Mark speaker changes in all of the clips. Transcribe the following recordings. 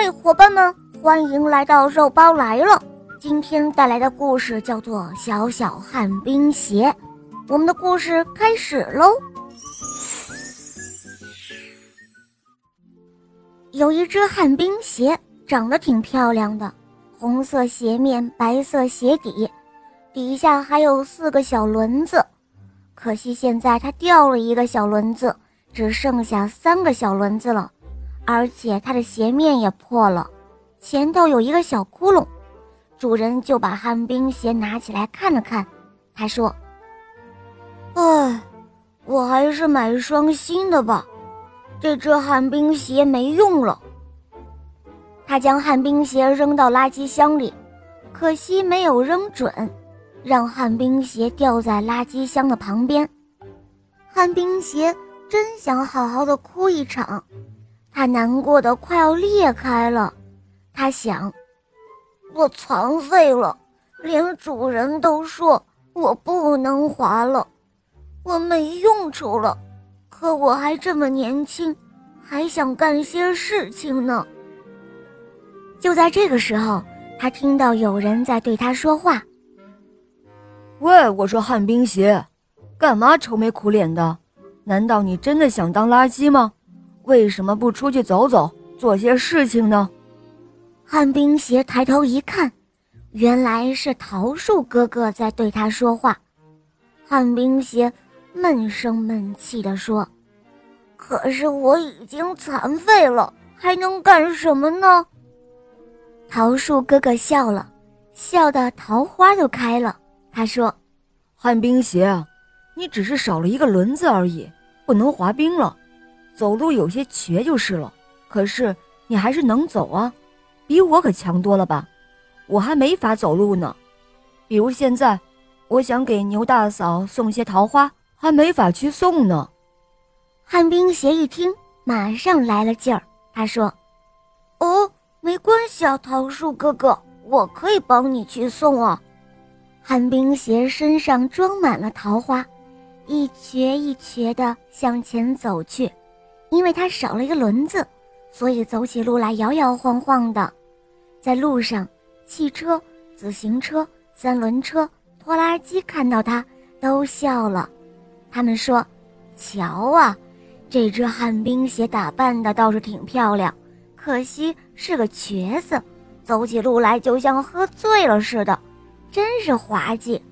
Speaker 1: 嗨，伙伴们，欢迎来到肉包来了。今天带来的故事叫做《小小旱冰鞋》。我们的故事开始喽。有一只旱冰鞋，长得挺漂亮的，红色鞋面，白色鞋底，底下还有四个小轮子。可惜现在它掉了一个小轮子，只剩下三个小轮子了。而且它的鞋面也破了，前头有一个小窟窿。主人就把旱冰鞋拿起来看了看，他说：“哎，我还是买双新的吧，这只旱冰鞋没用了。”他将旱冰鞋扔到垃圾箱里，可惜没有扔准，让旱冰鞋掉在垃圾箱的旁边。旱冰鞋真想好好的哭一场。他难过的快要裂开了，他想：“我残废了，连主人都说我不能滑了，我没用处了。可我还这么年轻，还想干些事情呢。”就在这个时候，他听到有人在对他说话：“
Speaker 2: 喂，我说旱冰鞋，干嘛愁眉苦脸的？难道你真的想当垃圾吗？”为什么不出去走走，做些事情呢？
Speaker 1: 旱冰鞋抬头一看，原来是桃树哥哥在对他说话。旱冰鞋闷声闷气地说：“可是我已经残废了，还能干什么呢？”桃树哥哥笑了，笑得桃花都开了。他说：“
Speaker 2: 旱冰鞋，你只是少了一个轮子而已，不能滑冰了。”走路有些瘸就是了，可是你还是能走啊，比我可强多了吧？我还没法走路呢。比如现在，我想给牛大嫂送些桃花，还没法去送呢。
Speaker 1: 旱冰鞋一听，马上来了劲儿。他说：“哦，没关系啊，桃树哥哥，我可以帮你去送啊。”旱冰鞋身上装满了桃花，一瘸一瘸地向前走去。因为它少了一个轮子，所以走起路来摇摇晃晃的。在路上，汽车、自行车、三轮车、拖拉机看到它都笑了。他们说：“瞧啊，这只旱冰鞋打扮的倒是挺漂亮，可惜是个瘸子，走起路来就像喝醉了似的，真是滑稽。”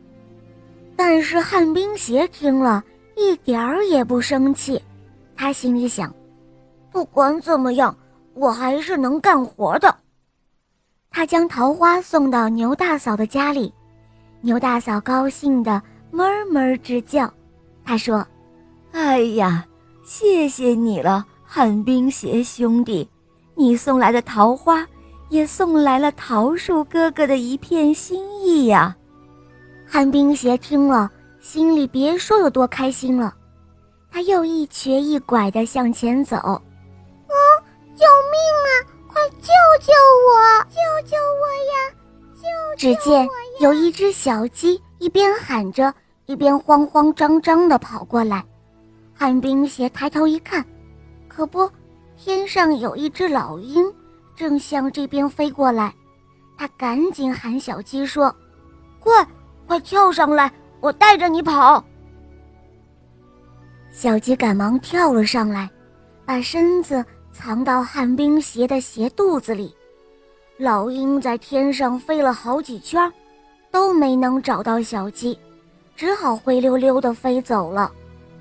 Speaker 1: 但是旱冰鞋听了一点儿也不生气。他心里想：“不管怎么样，我还是能干活的。”他将桃花送到牛大嫂的家里，牛大嫂高兴的哞哞直叫。他说：“
Speaker 3: 哎呀，谢谢你了，旱冰鞋兄弟！你送来的桃花，也送来了桃树哥哥的一片心意呀。”
Speaker 1: 旱冰鞋听了，心里别说有多开心了。他又一瘸一拐地向前走，
Speaker 4: 啊！救命啊！快救救我！救救我呀！救！
Speaker 1: 只见有一只小鸡一边喊着，一边慌慌张张地跑过来。旱冰鞋抬头一看，可不，天上有一只老鹰正向这边飞过来。他赶紧喊小鸡说：“快，快跳上来，我带着你跑。”小鸡赶忙跳了上来，把身子藏到旱冰鞋的鞋肚子里。老鹰在天上飞了好几圈，都没能找到小鸡，只好灰溜溜地飞走了。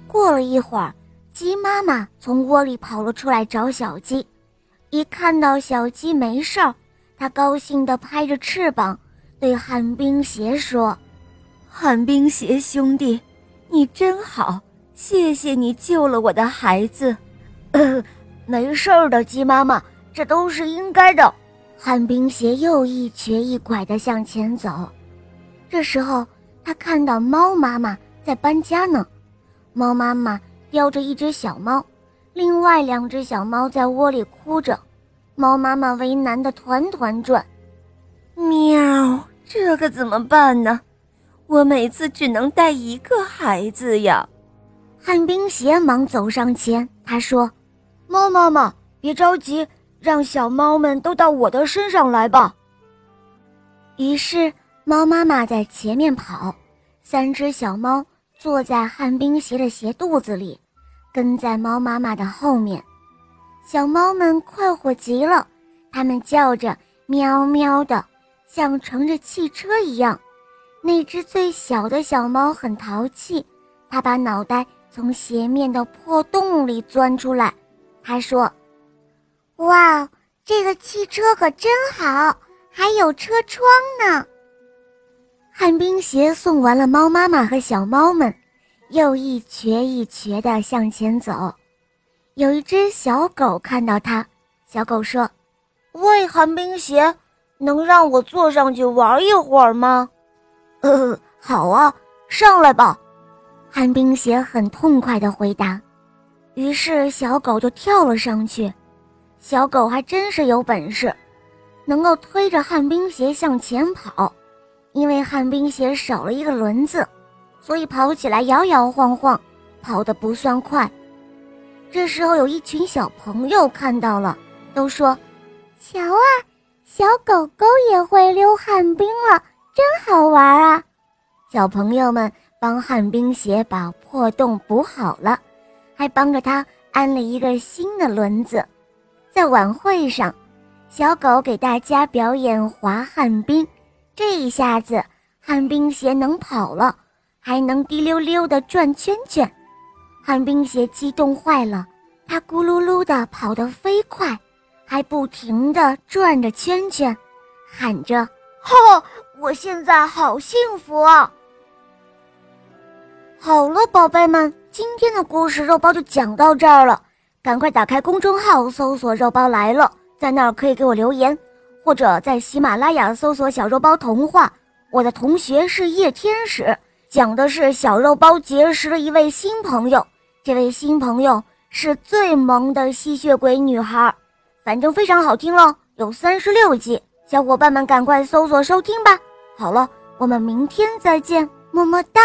Speaker 1: 过了一会儿，鸡妈妈从窝里跑了出来找小鸡，一看到小鸡没事儿，它高兴地拍着翅膀，对旱冰鞋说：“
Speaker 3: 旱冰鞋兄弟，你真好。”谢谢你救了我的孩子，
Speaker 1: 没事的，鸡妈妈，这都是应该的。旱冰鞋又一瘸一拐地向前走，这时候他看到猫妈妈在搬家呢，猫妈妈叼着一只小猫，另外两只小猫在窝里哭着，猫妈妈为难得团团转。
Speaker 3: 喵，这可怎么办呢？我每次只能带一个孩子呀。
Speaker 1: 旱冰鞋忙走上前，他说：“猫妈妈，别着急，
Speaker 2: 让小猫们都到我的身上来吧。
Speaker 1: 于是，猫妈妈在前面跑，三只小猫坐在旱冰鞋的鞋肚子里，跟在猫妈妈的后面。小猫们快活极了，它们叫着“喵喵”的，像乘着汽车一样。那只最小的小猫很淘气，它把脑袋从鞋面的破洞里钻出来。他说：“
Speaker 4: 哇，这个汽车可真好！”还有车窗呢。
Speaker 1: 旱冰鞋送完了猫妈妈和小猫们，又一瘸一瘸地向前走。有一只小狗看到它，小狗说：“
Speaker 2: 喂，旱冰鞋，能让我坐上去玩一会儿吗？”“
Speaker 1: 呃，好啊，上来吧。”旱冰鞋很痛快地回答。于是小狗就跳了上去。小狗还真是有本事。能够推着旱冰鞋向前跑，因为旱冰鞋少了一个轮子，所以跑起来摇摇晃晃，跑得不算快。这时候有一群小朋友看到了，都说：“
Speaker 4: 瞧啊，小狗狗也会溜旱冰了，真好玩啊！”
Speaker 1: 小朋友们帮旱冰鞋把破洞补好了，还帮着它安了一个新的轮子。在晚会上。小狗给大家表演滑旱冰，这一下子旱冰鞋能跑了，还能滴溜溜地转圈圈。旱冰鞋激动坏了，它咕噜噜地跑得飞快，还不停地转着圈圈，喊着：“
Speaker 2: 哈，我现在好幸福啊！”
Speaker 1: 好了，宝贝们，今天的故事肉包就讲到这儿了，赶快打开公众号搜索“肉包来了”。在那儿可以给我留言，或者在喜马拉雅搜索“小肉包童话”。我的同学是夜天使，讲的是小肉包结识了一位新朋友，这位新朋友是最萌的吸血鬼女孩，反正非常好听喽，有三十六集，小伙伴们赶快搜索收听吧。好了，我们明天再见，么么哒。